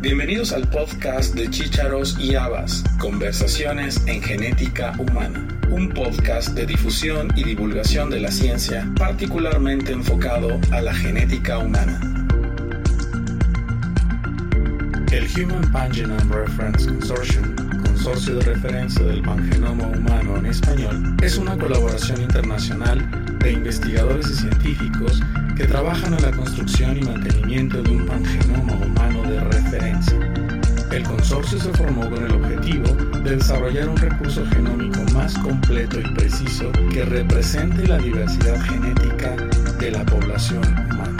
Bienvenidos al podcast de Chícharos y Habas, Conversaciones en Genética Humana, un podcast de difusión y divulgación de la ciencia particularmente enfocado a la genética humana. El Human Pangenome Reference Consortium, consorcio de referencia del pangenoma humano en español, es una colaboración internacional de investigadores y científicos que trabajan en la construcción y mantenimiento de un pangenoma humano referencia. El consorcio se formó con el objetivo de desarrollar un recurso genómico más completo y preciso que represente la diversidad genética de la población humana.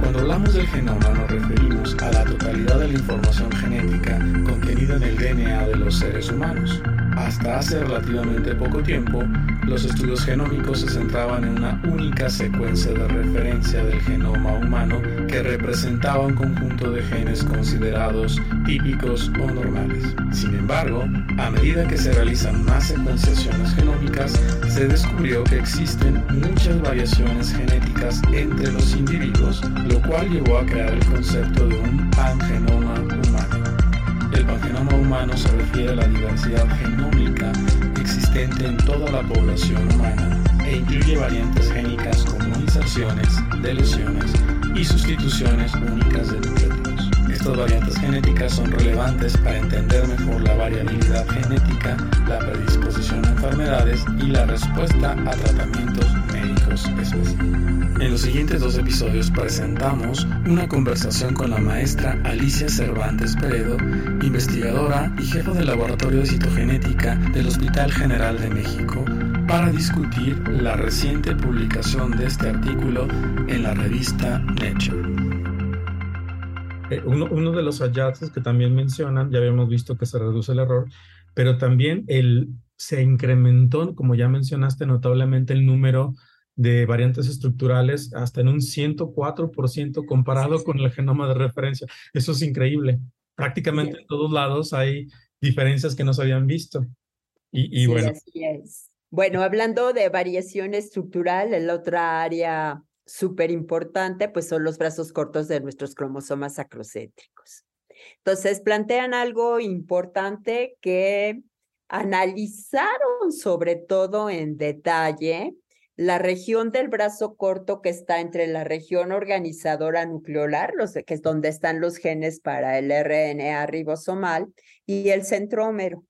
Cuando hablamos del genoma nos referimos a la totalidad de la información genética contenida en el DNA de los seres humanos. Hasta hace relativamente poco tiempo, los estudios genómicos se centraban en una única secuencia de referencia del genoma humano que representaba un conjunto de genes considerados típicos o normales. Sin embargo, a medida que se realizan más secuenciaciones genómicas, se descubrió que existen muchas variaciones genéticas entre los individuos, lo cual llevó a crear el concepto de un pangenoma. El pangenoma humano se refiere a la diversidad genómica existente en toda la población humana e incluye variantes génicas como inserciones, deleciones y sustituciones únicas de nucleótidos. Estas variantes genéticas son relevantes para entender mejor la variabilidad genética, la predisposición a enfermedades y la respuesta a tratamientos médicos específicos. En los siguientes dos episodios presentamos una conversación con la maestra Alicia Cervantes Peredo, investigadora y jefa del Laboratorio de Citogenética del Hospital General de México, para discutir la reciente publicación de este artículo en la revista Nature. Eh, uno, uno, de los hallazgos que también mencionan, ya habíamos visto que se reduce el error, pero también el, se incrementó, como ya mencionaste, notablemente el número de variantes estructurales hasta en un 104% comparado con el genoma de referencia. Eso es increíble. Prácticamente en todos lados hay diferencias que no se habían visto. Y, y bueno. Así es. Bueno, hablando de variación estructural, el otra área súper importante, pues son los brazos cortos de nuestros cromosomas acrocéntricos. Entonces, plantean algo importante que analizaron sobre todo en detalle la región del brazo corto que está entre la región organizadora nucleolar, los, que es donde están los genes para el RNA ribosomal, y el centrómero.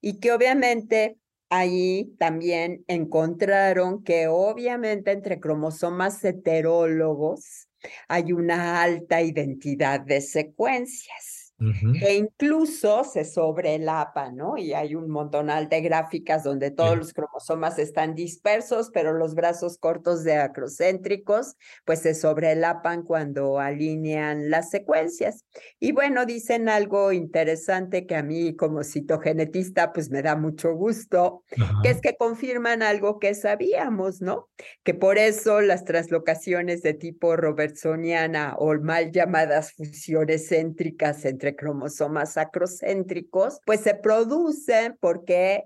Y que obviamente ahí también encontraron que obviamente entre cromosomas heterólogos hay una alta identidad de secuencias que incluso se sobrelapa, ¿no? Y hay un montonal de gráficas donde todos los cromosomas están dispersos, pero los brazos cortos de acrocéntricos, pues se sobrelapan cuando alinean las secuencias. Y bueno, dicen algo interesante que a mí como citogenetista, pues me da mucho gusto, que es que confirman algo que sabíamos, ¿no? Que por eso las translocaciones de tipo robertsoniana o mal llamadas fusiones céntricas entre cromosomas acrocéntricos, pues se producen porque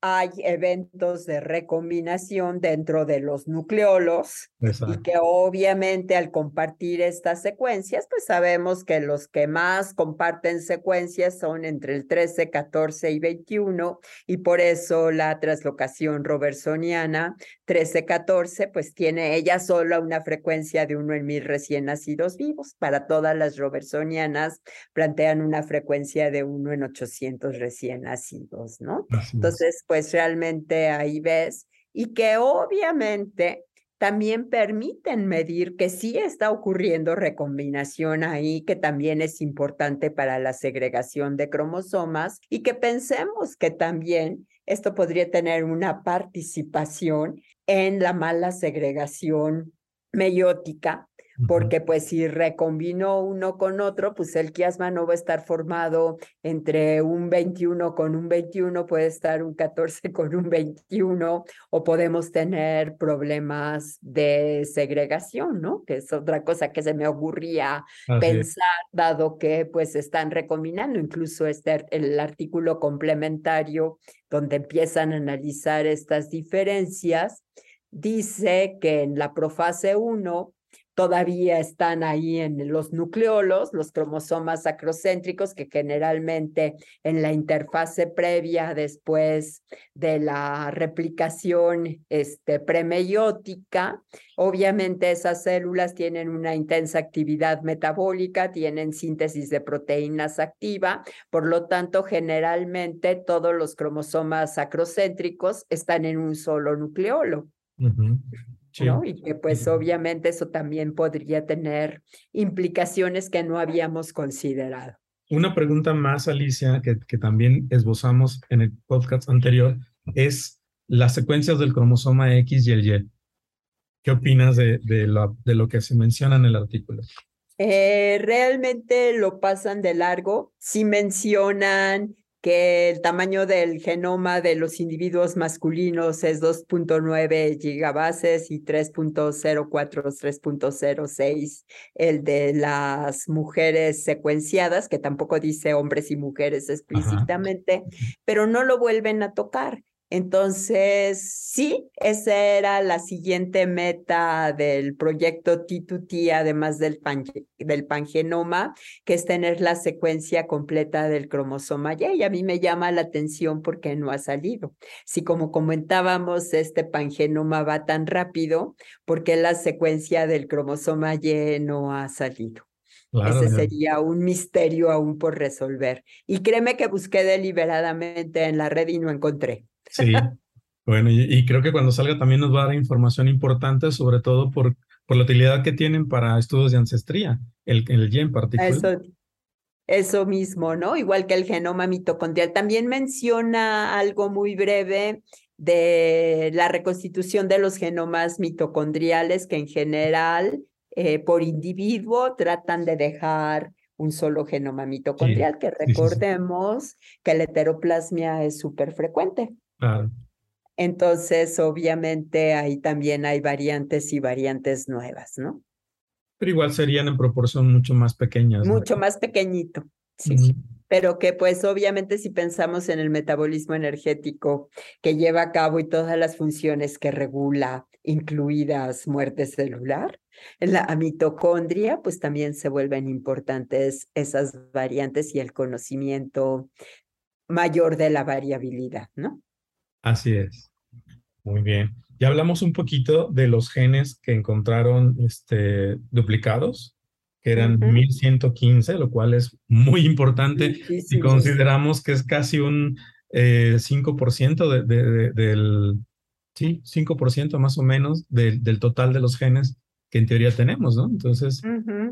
hay eventos de recombinación dentro de los nucleolos y que obviamente al compartir estas secuencias, pues sabemos que los que más comparten secuencias son entre el 13, 14 y 21 y por eso la translocación robertsoniana 13, 14 pues tiene ella sola una frecuencia de uno en mil recién nacidos vivos. Para todas las robertsonianas plantean una frecuencia de uno en 800 recién nacidos, ¿no? Entonces, pues realmente ahí ves, y que obviamente también permiten medir que sí está ocurriendo recombinación ahí, que también es importante para la segregación de cromosomas y que pensemos que también esto podría tener una participación en la mala segregación meiótica porque pues si recombinó uno con otro, pues el quiasma no va a estar formado entre un 21 con un 21, puede estar un 14 con un 21, o podemos tener problemas de segregación, ¿no? Que es otra cosa que se me ocurría pensar, dado que pues están recombinando, incluso este, el artículo complementario donde empiezan a analizar estas diferencias, dice que en la profase 1, todavía están ahí en los nucleolos, los cromosomas acrocéntricos, que generalmente en la interfase previa después de la replicación este, premeiótica, obviamente esas células tienen una intensa actividad metabólica, tienen síntesis de proteínas activa, por lo tanto, generalmente todos los cromosomas acrocéntricos están en un solo nucleolo. Y que pues obviamente eso también podría tener implicaciones que no habíamos considerado. Una pregunta más, Alicia, que, que también esbozamos en el podcast anterior, es las secuencias del cromosoma X y el Y. ¿Qué opinas de, de, lo, de lo que se menciona en el artículo? Eh, realmente lo pasan de largo. Sí mencionan que el tamaño del genoma de los individuos masculinos es 2.9 gigabases y 3.04, 3.06 el de las mujeres secuenciadas, que tampoco dice hombres y mujeres explícitamente, pero no lo vuelven a tocar. Entonces, sí, esa era la siguiente meta del proyecto T2T, además del, del pangenoma, que es tener la secuencia completa del cromosoma Y. Y a mí me llama la atención porque no ha salido. Si como comentábamos, este pangenoma va tan rápido, porque la secuencia del cromosoma Y no ha salido? Ese sería un misterio aún por resolver. Y créeme que busqué deliberadamente en la red y no encontré. Sí, bueno, y, creo que cuando salga también nos va a dar información importante, sobre todo por, por la utilidad que tienen para estudios de ancestría, el, el en particular. Eso, eso mismo, ¿no? Igual que el genoma mitocondrial. También menciona algo muy breve de la reconstitución de los genomas mitocondriales que en general eh, por individuo tratan de dejar un solo genoma mitocondrial, que recordemos que la heteroplasmia es súper frecuente. Entonces, obviamente, ahí también hay variantes y variantes nuevas, ¿no? Pero igual serían en proporción mucho más pequeñas. Mucho más pequeñito, sí. Pero que pues obviamente si pensamos en el metabolismo energético que lleva a cabo y todas las funciones que regula, incluidas muerte celular, en la mitocondria, pues también se vuelven importantes esas variantes y el conocimiento mayor de la variabilidad, ¿no? Así es. Muy bien. Ya hablamos un poquito de los genes que encontraron este, duplicados, que eran 1115, lo cual es muy importante si consideramos que es casi un 5% eh, de, del, sí, 5% más o menos del total de los genes que en teoría tenemos, ¿no? Entonces,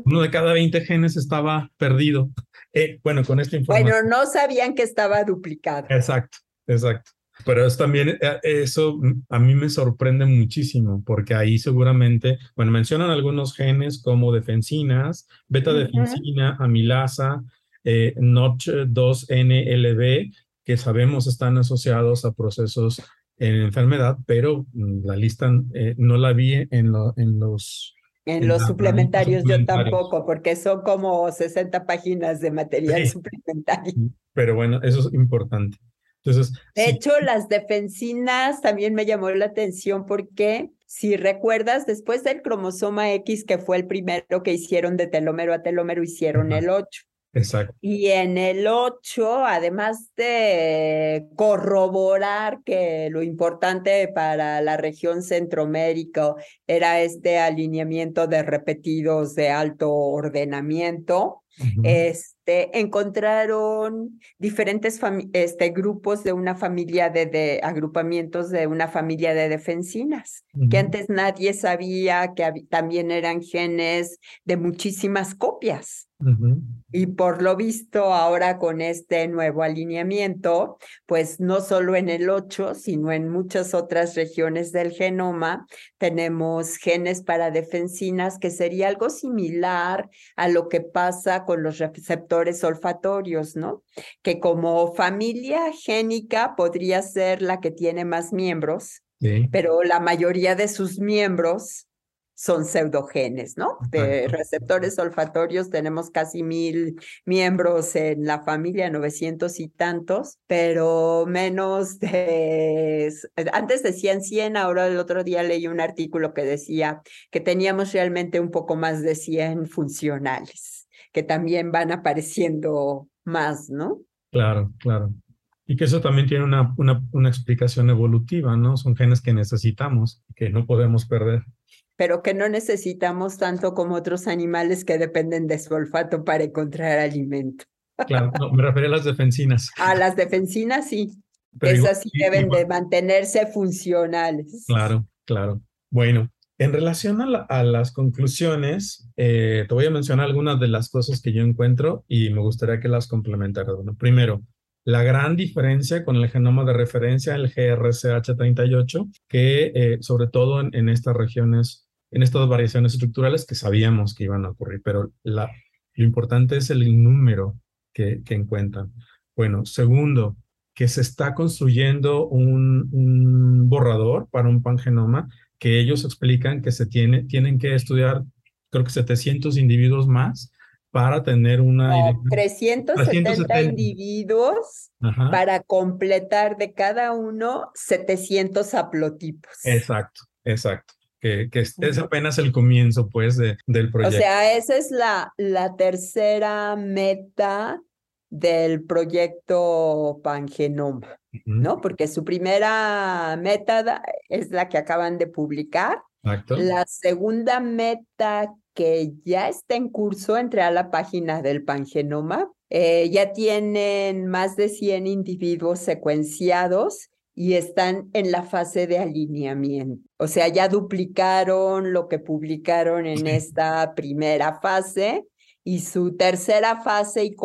uno de cada 20 genes estaba perdido. Eh, bueno, con esta información. Bueno, no sabían que estaba duplicado. Exacto, exacto. Pero es también, eh, eso a mí me sorprende muchísimo, porque ahí seguramente, bueno, mencionan algunos genes como defensinas, beta-defensina, amilasa, eh, NOTCH2-NLB, que sabemos están asociados a procesos en enfermedad, pero mm, la lista eh, no la vi en, en los... En, los suplementarios, yo tampoco, porque son como 60 páginas de material suplementario. Pero bueno, eso es importante de hecho, las defensinas también me llamó la atención porque si recuerdas, después del cromosoma X, que fue el primero que hicieron de telómero a telómero, hicieron el 8. Exacto. Y en el 8, además de corroborar que lo importante para la región centroamérica era este alineamiento de repetidos de alto ordenamiento, este, encontraron diferentes este, grupos de una familia de, agrupamientos de una familia de defensinas, que antes nadie sabía que también eran genes de muchísimas copias. Y por lo visto ahora con este nuevo alineamiento, pues no solo en el 8, sino en muchas otras regiones del genoma, tenemos genes para defensinas que sería algo similar a lo que pasa con los receptores olfatorios, ¿no? Que como familia génica podría ser la que tiene más miembros, pero la mayoría de sus miembros son pseudogenes, ¿no? De receptores olfatorios tenemos casi mil miembros en la familia, 900 y tantos, pero menos de, antes decían 100, ahora el otro día leí un artículo que decía que teníamos realmente un poco más de 100 funcionales, que también van apareciendo más, ¿no? Claro, claro. Y que eso también tiene una, una, una explicación evolutiva, ¿no? Son genes que necesitamos, que no podemos perder pero que no necesitamos tanto como otros animales que dependen de su olfato para encontrar alimento. Claro, no, me refería a las defensinas. A las defensinas sí. Esas sí deben de mantenerse funcionales. Claro, claro. Bueno, en relación a, las conclusiones, eh, te voy a mencionar algunas de las cosas que yo encuentro y me gustaría que las complementaras. Primero, la gran diferencia con el genoma de referencia, el GRCH38, que eh, sobre todo en estas regiones en estas variaciones estructurales que sabíamos que iban a ocurrir, pero la, lo importante es el número que, encuentran. Bueno, segundo, que se está construyendo un, borrador para un pangenoma que ellos explican que se tiene, tienen que estudiar, creo que 700 individuos más para tener una... 370, individuos para completar de cada uno 700 haplotipos. Exacto, exacto. Que, es apenas el comienzo, pues, de, del proyecto. O sea, esa es la, la tercera meta del proyecto Pangenoma, ¿no? Porque su primera meta es la que acaban de publicar. Exacto. La segunda meta que ya está en curso, entre a la página del Pangenoma, eh, ya tienen más de 100 individuos secuenciados y están en la fase de alineamiento. O sea, ya duplicaron lo que publicaron en esta primera fase y su tercera fase y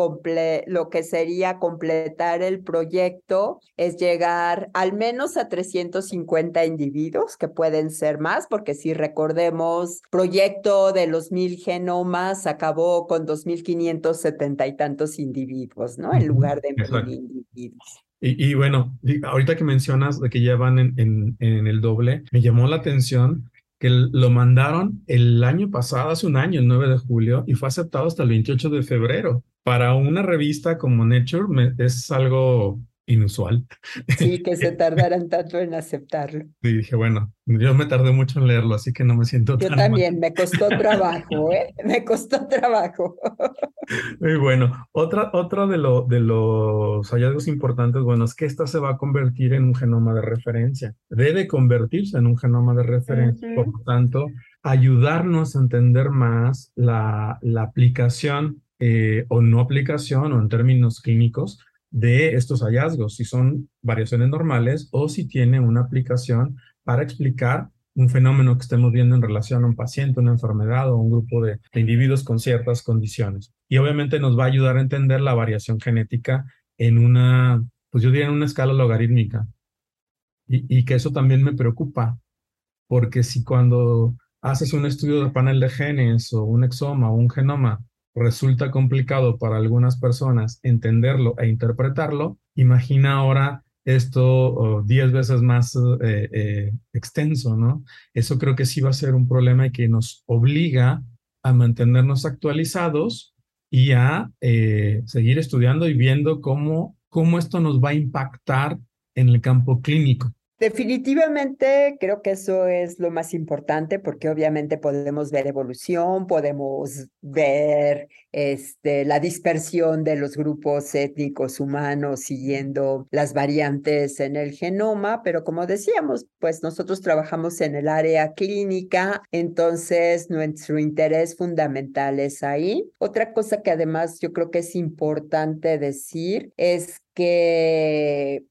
lo que sería completar el proyecto es llegar al menos a 350 individuos, que pueden ser más, porque si recordemos, proyecto de los mil genomas acabó con 2.570 y tantos individuos, ¿no? En lugar de mil individuos. Y, bueno, ahorita que mencionas de que ya van en, en, en, el doble, me llamó la atención que lo mandaron el año pasado, hace un año, el 9 de julio, y fue aceptado hasta el 28 de febrero. Para una revista como Nature es algo inusual. Sí, que se tardaran tanto en aceptarlo. Y dije, bueno, yo me tardé mucho en leerlo, así que no me siento yo también, me costó trabajo, ¿eh? Me costó trabajo. Muy bueno. Otra, otra de, lo, de los hallazgos importantes, bueno, es que esta se va a convertir en un genoma de referencia. Debe convertirse en un genoma de referencia, por lo tanto, ayudarnos a entender más la, la aplicación eh, o no aplicación o en términos clínicos de estos hallazgos, si son variaciones normales o si tiene una aplicación para explicar un fenómeno que estemos viendo en relación a un paciente, una enfermedad o un grupo de, individuos con ciertas condiciones. Y obviamente nos va a ayudar a entender la variación genética en una, pues yo diría en una escala logarítmica. Y, y que eso también me preocupa, porque si cuando haces un estudio de panel de genes o un exoma o un genoma, resulta complicado para algunas personas entenderlo e interpretarlo, imagina ahora esto 10 veces más eh, eh, extenso, ¿no? Eso creo que sí va a ser un problema y que nos obliga a mantenernos actualizados y a eh, seguir estudiando y viendo cómo, cómo esto nos va a impactar en el campo clínico. Definitivamente creo que eso es lo más importante porque obviamente podemos ver evolución, podemos ver este, la dispersión de los grupos étnicos humanos siguiendo las variantes en el genoma, pero como decíamos, pues nosotros trabajamos en el área clínica, entonces nuestro interés fundamental es ahí. Otra cosa que además yo creo que es importante decir es que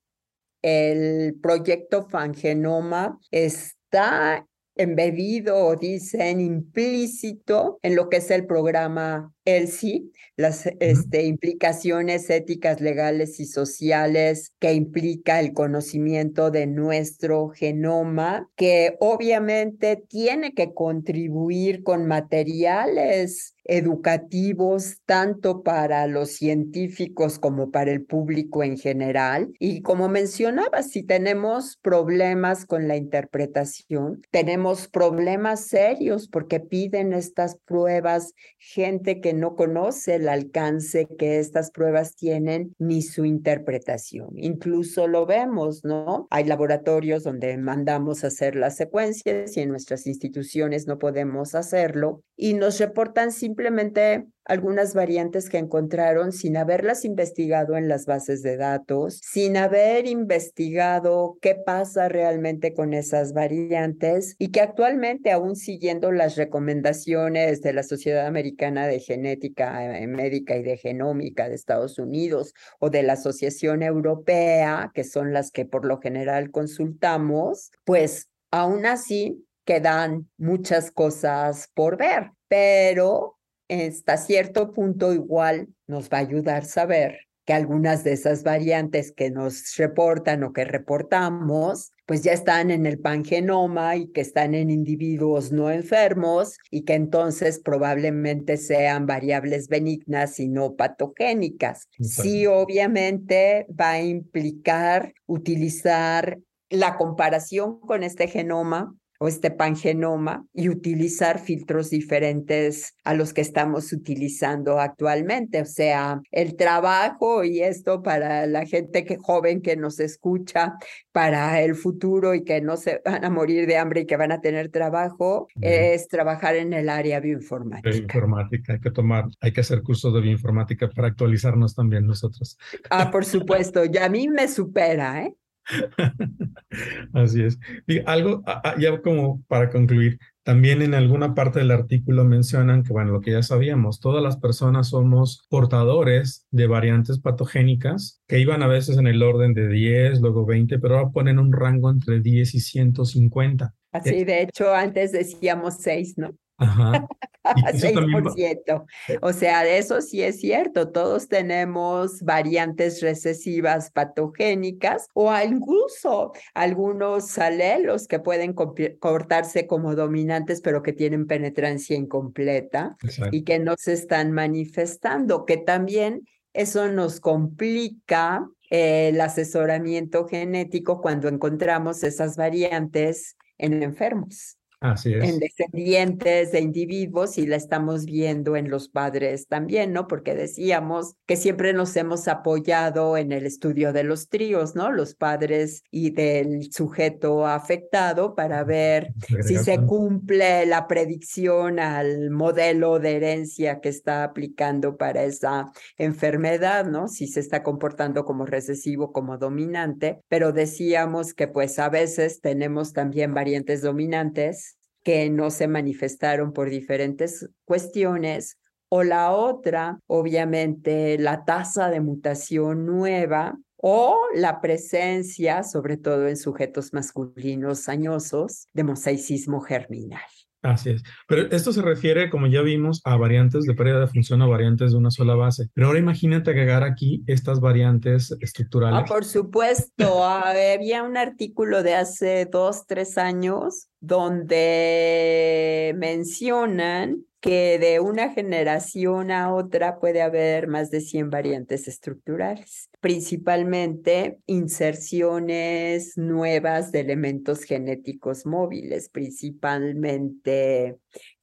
el proyecto Fangenoma está embebido dicen implícito en lo que es el programa ELSI, las este, implicaciones éticas, legales y sociales que implica el conocimiento de nuestro genoma, que obviamente tiene que contribuir con materiales educativos tanto para los científicos como para el público en general. Y como mencionaba, si tenemos problemas con la interpretación, tenemos problemas serios porque piden estas pruebas gente que no conoce el alcance que estas pruebas tienen ni su interpretación. Incluso lo vemos, ¿no? Hay laboratorios donde mandamos hacer las secuencias y en nuestras instituciones no podemos hacerlo y nos reportan simplemente algunas variantes que encontraron sin haberlas investigado en las bases de datos, sin haber investigado qué pasa realmente con esas variantes y que actualmente aún siguiendo las recomendaciones de la Sociedad Americana de Genética eh, Médica y de Genómica de Estados Unidos o de la Asociación Europea, que son las que por lo general consultamos, pues aún así quedan muchas cosas por ver, pero hasta cierto punto igual nos va a ayudar saber que algunas de esas variantes que nos reportan o que reportamos, pues ya están en el pangenoma y que están en individuos no enfermos y que entonces probablemente sean variables benignas y no patogénicas. Sí, obviamente va a implicar utilizar la comparación con este genoma o este pangenoma y utilizar filtros diferentes a los que estamos utilizando actualmente. O sea, el trabajo y esto para la gente que joven que nos escucha para el futuro y que no se van a morir de hambre y que van a tener trabajo es trabajar en el área bioinformática. Bioinformática, hay que tomar, hay que hacer cursos de bioinformática para actualizarnos también nosotros. Ah, por supuesto, y a mí me supera, ¿eh? Así es. Y algo, ya como para concluir, también en alguna parte del artículo mencionan que, bueno, lo que ya sabíamos, todas las personas somos portadores de variantes patogénicas que iban a veces en el orden de 10, luego 20, pero ahora ponen un rango entre 10 y 150. Así, de hecho, antes decíamos 6, ¿no? Ajá. 6%. O sea, eso sí es cierto. Todos tenemos variantes recesivas patogénicas o incluso algunos alelos que pueden cortarse como dominantes, pero que tienen penetrancia incompleta y que no se están manifestando, que también eso nos complica el asesoramiento genético cuando encontramos esas variantes en enfermos. Así es. en descendientes de individuos y la estamos viendo en los padres también, ¿no? Porque decíamos que siempre nos hemos apoyado en el estudio de los tríos, ¿no? Los padres y del sujeto afectado para ver si se cumple la predicción al modelo de herencia que está aplicando para esa enfermedad, ¿no? Si se está comportando como recesivo, como dominante, pero decíamos que pues a veces tenemos también variantes dominantes que no se manifestaron por diferentes cuestiones, o la otra, obviamente, la tasa de mutación nueva o la presencia, sobre todo en sujetos masculinos añosos, de mosaicismo germinal. Así es. Pero esto se refiere, como ya vimos, a variantes de pérdida de función o variantes de una sola base. Pero ahora imagínate agregar aquí estas variantes estructurales. Ah, por supuesto. Había un artículo de hace dos, tres años donde mencionan que de una generación a otra puede haber más de 100 variantes estructurales, principalmente inserciones nuevas de elementos genéticos móviles, principalmente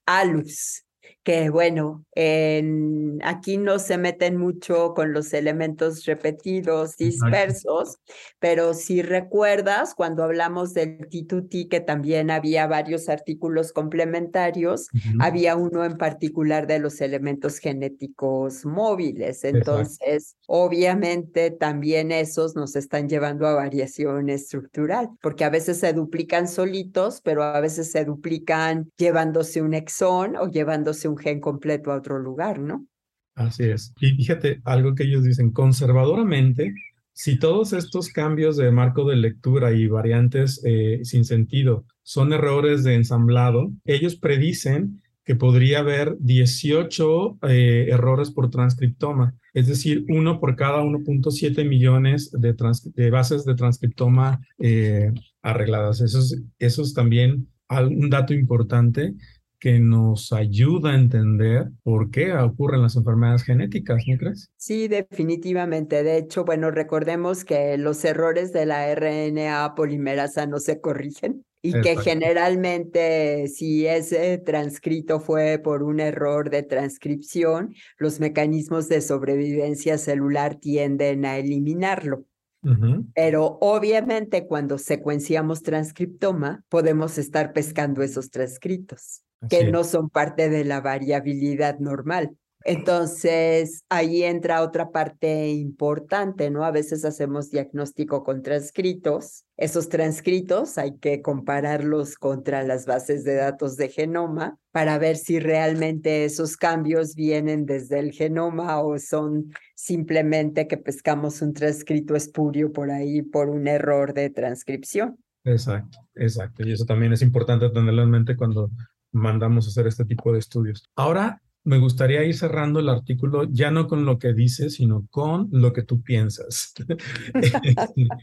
ALUS, que bueno, en, aquí no se meten mucho con los elementos repetidos, dispersos, pero si recuerdas, cuando hablamos del T2T, que también había varios artículos complementarios, había uno en particular de los elementos genéticos móviles. Entonces, obviamente también esos nos están llevando a variación estructural, porque a veces se duplican solitos, pero a veces se duplican llevándose un exón o llevándose un gen completo a otro lugar, ¿no? Así es. Y fíjate, algo que ellos dicen, conservadoramente, si todos estos cambios de marco de lectura y variantes eh, sin sentido son errores de ensamblado, ellos predicen que podría haber 18 eh, errores por transcriptoma, es decir, uno por cada 1.7 millones de, de, bases de transcriptoma eh, arregladas. Eso es, eso es también un dato importante que nos ayuda a entender por qué ocurren las enfermedades genéticas, ¿no crees? Sí, definitivamente. De hecho, bueno, recordemos que los errores de la RNA polimerasa no se corrigen y que generalmente si ese transcrito fue por un error de transcripción, los mecanismos de sobrevivencia celular tienden a eliminarlo. Pero obviamente cuando secuenciamos transcriptoma, podemos estar pescando esos transcritos, que no son parte de la variabilidad normal. Entonces, ahí entra otra parte importante, ¿no? A veces hacemos diagnóstico con transcritos. Esos transcritos hay que compararlos contra las bases de datos de genoma para ver si realmente esos cambios vienen desde el genoma o son simplemente que pescamos un transcrito espurio por ahí por un error de transcripción. Exacto, exacto. Y eso también es importante tenerlo en mente cuando mandamos a hacer este tipo de estudios. Ahora, me gustaría ir cerrando el artículo ya no con lo que dices, sino con lo que tú piensas.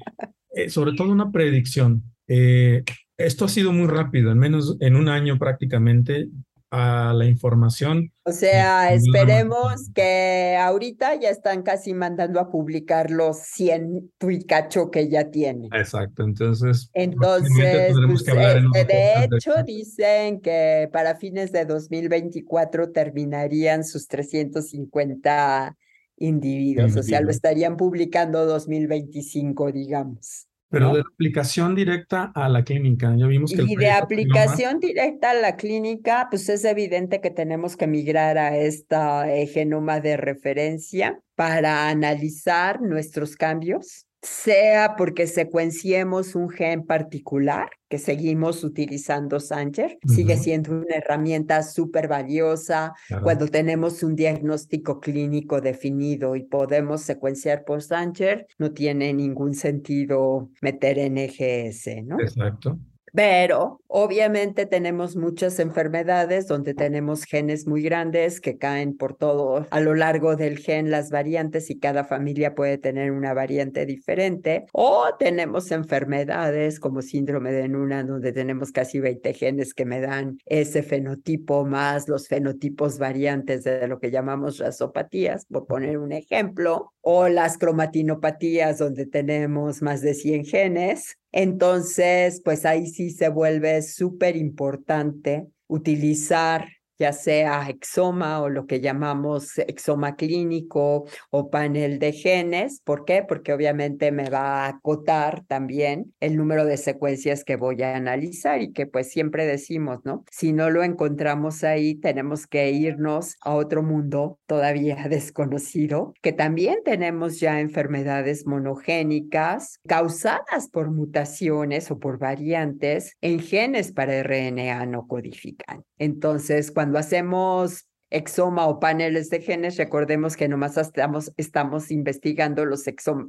Eh, sobre todo una predicción. Eh, esto ha sido muy rápido, al menos en un año prácticamente a la información. O sea, esperemos que ahorita ya están casi mandando a publicar los 100 tuicacho que ya tienen. Exacto, entonces. Entonces, pues, este, de hecho, dicen que para fines de 2024 terminarían sus 350 individuos, o sea, lo estarían publicando 2025, digamos. Pero de aplicación directa a la clínica, ya vimos que... Y de aplicación directa a la clínica, pues es evidente que tenemos que migrar a esta eh, genoma de referencia para analizar nuestros cambios sea porque secuenciemos un gen particular, que seguimos utilizando Sanger, sigue siendo una herramienta súper valiosa cuando tenemos un diagnóstico clínico definido y podemos secuenciar por Sanger, no tiene ningún sentido meter NGS, ¿no? Exacto. Pero obviamente tenemos muchas enfermedades donde tenemos genes muy grandes que caen por todo a lo largo del gen las variantes y cada familia puede tener una variante diferente. O tenemos enfermedades como síndrome de Nuna donde tenemos casi 20 genes que me dan ese fenotipo más los fenotipos variantes de lo que llamamos rasopatías, por poner un ejemplo. O las cromatinopatías donde tenemos más de 100 genes entonces, pues ahí sí se vuelve súper importante utilizar ya sea exoma o lo que llamamos exoma clínico o panel de genes. ¿Por qué? Porque obviamente me va a acotar también el número de secuencias que voy a analizar y que pues siempre decimos, ¿no? Si no lo encontramos ahí, tenemos que irnos a otro mundo todavía desconocido, que también tenemos ya enfermedades monogénicas causadas por mutaciones o por variantes en genes para RNA no codifican. Entonces, cuando cuando hacemos exoma o paneles de genes, recordemos que nomás estamos, estamos investigando los,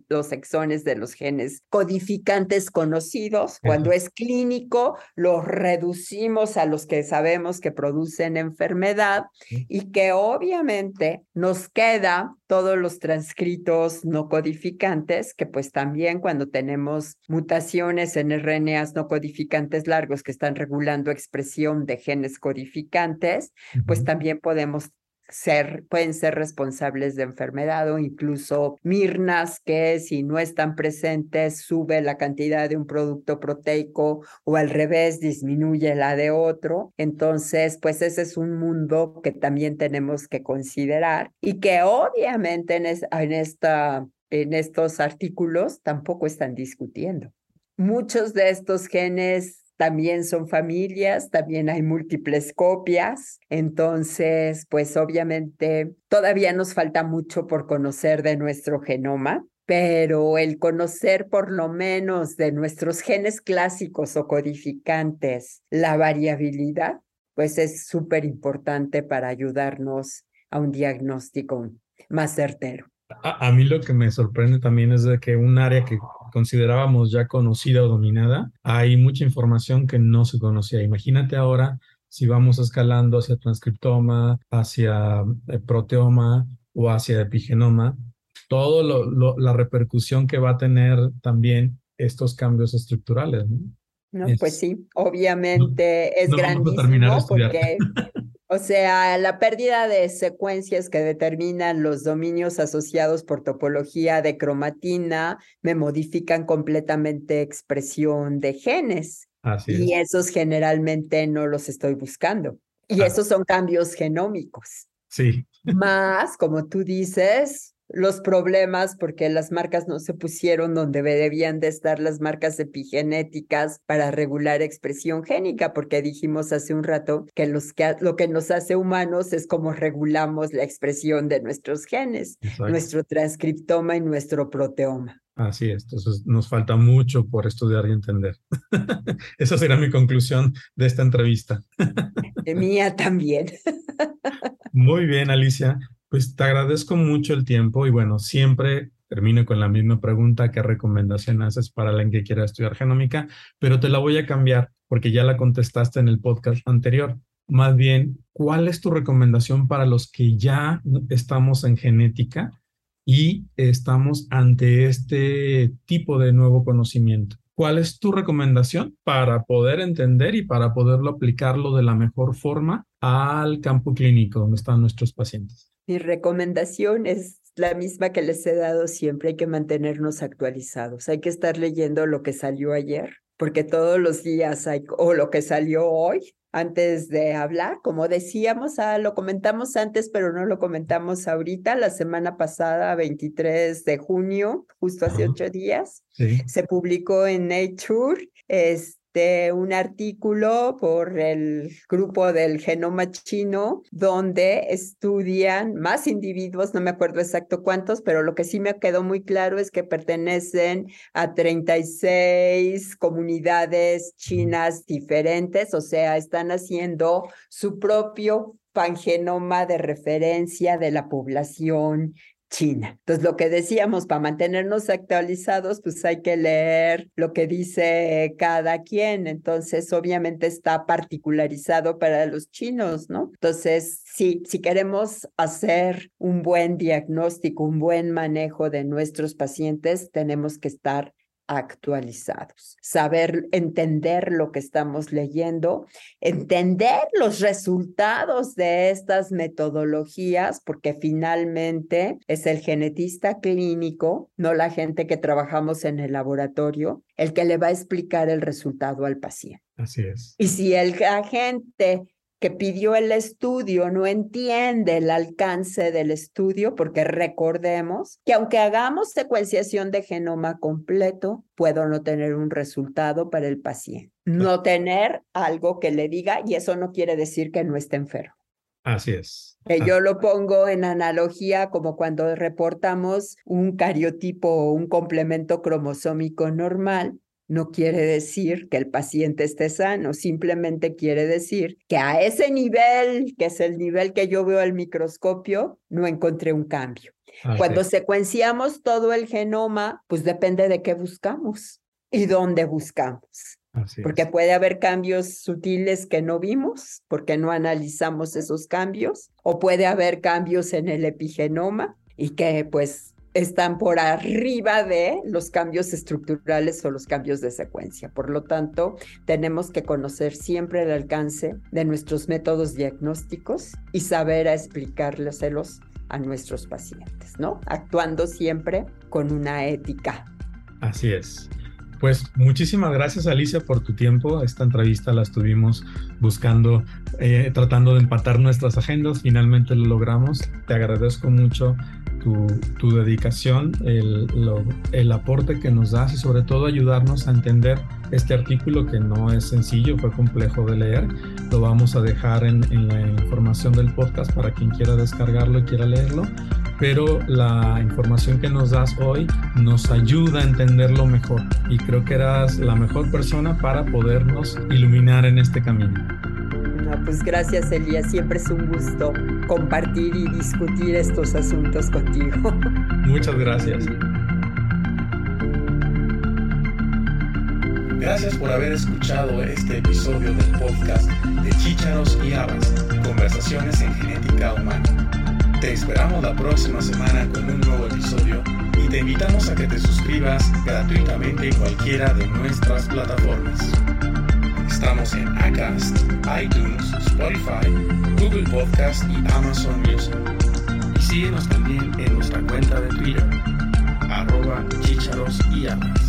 los exones de los genes codificantes conocidos. Cuando es clínico, los reducimos a los que sabemos que producen enfermedad y que obviamente nos queda todos los transcritos no codificantes, que pues también cuando tenemos mutaciones en RNAs no codificantes largos que están regulando expresión de genes codificantes, pues también podemos ser, pueden ser responsables de enfermedad o incluso mirnas que si no están presentes sube la cantidad de un producto proteico o al revés disminuye la de otro. Entonces, pues ese es un mundo que también tenemos que considerar y que obviamente en, esta, en estos artículos tampoco están discutiendo. Muchos de estos genes también son familias, también hay múltiples copias, entonces, pues obviamente todavía nos falta mucho por conocer de nuestro genoma, pero el conocer por lo menos de nuestros genes clásicos o codificantes la variabilidad, pues es súper importante para ayudarnos a un diagnóstico más certero. A, a, mí lo que me sorprende también es de que un área que considerábamos ya conocida o dominada, hay mucha información que no se conocía. Imagínate ahora si vamos escalando hacia transcriptoma, hacia eh, proteoma o hacia epigenoma, todo la repercusión que va a tener también estos cambios estructurales. No, pues sí, obviamente es grandísimo porque, o sea, la pérdida de secuencias que determinan los dominios asociados por topología de cromatina me modifican completamente expresión de genes. y esos generalmente no los estoy buscando. Y ah. esos son cambios genómicos. Sí. Más, como tú dices, los problemas porque las marcas no se pusieron donde debían de estar las marcas epigenéticas para regular expresión génica, porque dijimos hace un rato que, los que lo que nos hace humanos es como regulamos la expresión de nuestros genes, nuestro transcriptoma y nuestro proteoma. Así es, entonces nos falta mucho por estudiar y entender. Esa será mi conclusión de esta entrevista. Mía también. Muy bien, Alicia. Pues te agradezco mucho el tiempo y bueno, siempre termino con la misma pregunta, ¿qué recomendación haces para alguien que quiera estudiar genómica? Pero te la voy a cambiar porque ya la contestaste en el podcast anterior. Más bien, ¿cuál es tu recomendación para los que ya estamos en genética y estamos ante este tipo de nuevo conocimiento? ¿Cuál es tu recomendación para poder entender y para poderlo aplicarlo de la mejor forma al campo clínico donde están nuestros pacientes? Mi recomendación es la misma que les he dado siempre, hay que mantenernos actualizados, hay que estar leyendo lo que salió ayer, porque todos los días hay, o lo que salió hoy, antes de hablar, como decíamos, ah, lo comentamos antes, pero no lo comentamos ahorita, la semana pasada, 23 de junio, justo hace ocho días, se publicó en Nature, es, un artículo por el grupo del genoma chino donde estudian más individuos, no me acuerdo exacto cuántos, pero lo que sí me quedó muy claro es que pertenecen a 36 comunidades chinas diferentes, o sea, están haciendo su propio pangenoma de referencia de la población China. Entonces, lo que decíamos, para mantenernos actualizados, pues hay que leer lo que dice cada quien. Entonces, obviamente está particularizado para los chinos, ¿no? Entonces, sí, si queremos hacer un buen diagnóstico, un buen manejo de nuestros pacientes, tenemos que estar actualizados, saber entender lo que estamos leyendo, entender los resultados de estas metodologías, porque finalmente es el genetista clínico, no la gente que trabajamos en el laboratorio, el que le va a explicar el resultado al paciente. Así es. Y si el agente que pidió el estudio no entiende el alcance del estudio, porque recordemos que aunque hagamos secuenciación de genoma completo, puedo no tener un resultado para el paciente, no tener algo que le diga y eso no quiere decir que no esté enfermo. Así es. Que yo lo pongo en analogía como cuando reportamos un cariotipo o un complemento cromosómico normal, no quiere decir que el paciente esté sano, simplemente quiere decir que a ese nivel, que es el nivel que yo veo al microscopio, no encontré un cambio. Cuando secuenciamos todo el genoma, pues depende de qué buscamos y dónde buscamos. porque puede haber cambios sutiles que no vimos, porque no analizamos esos cambios, o puede haber cambios en el epigenoma y que pues están por arriba de los cambios estructurales o los cambios de secuencia. Por lo tanto, tenemos que conocer siempre el alcance de nuestros métodos diagnósticos y saber explicárselos a nuestros pacientes, ¿no? Actuando siempre con una ética. Así es. Pues muchísimas gracias Alicia por tu tiempo. Esta entrevista la estuvimos buscando, eh, tratando de empatar nuestras agendas. Finalmente lo logramos. Te agradezco mucho tu, dedicación, el, aporte que nos das y sobre todo ayudarnos a entender este artículo que no es sencillo, fue complejo de leer. Lo vamos a dejar en, en la información del podcast para quien quiera descargarlo y quiera leerlo. Pero la información que nos das hoy nos ayuda a entenderlo mejor y creo que eras la mejor persona para podernos iluminar en este camino pues gracias Elías, siempre es un gusto compartir y discutir estos asuntos contigo. Muchas gracias. Gracias por haber escuchado este episodio del podcast de Chícharos y Habas, Conversaciones en Genética Humana. Te esperamos la próxima semana con un nuevo episodio y te invitamos a que te suscribas gratuitamente en cualquiera de nuestras plataformas. Estamos en Acast, iTunes, Spotify, Google Podcast y Amazon Music. Y síguenos también en nuestra cuenta de Twitter, arroba chicharos y amas.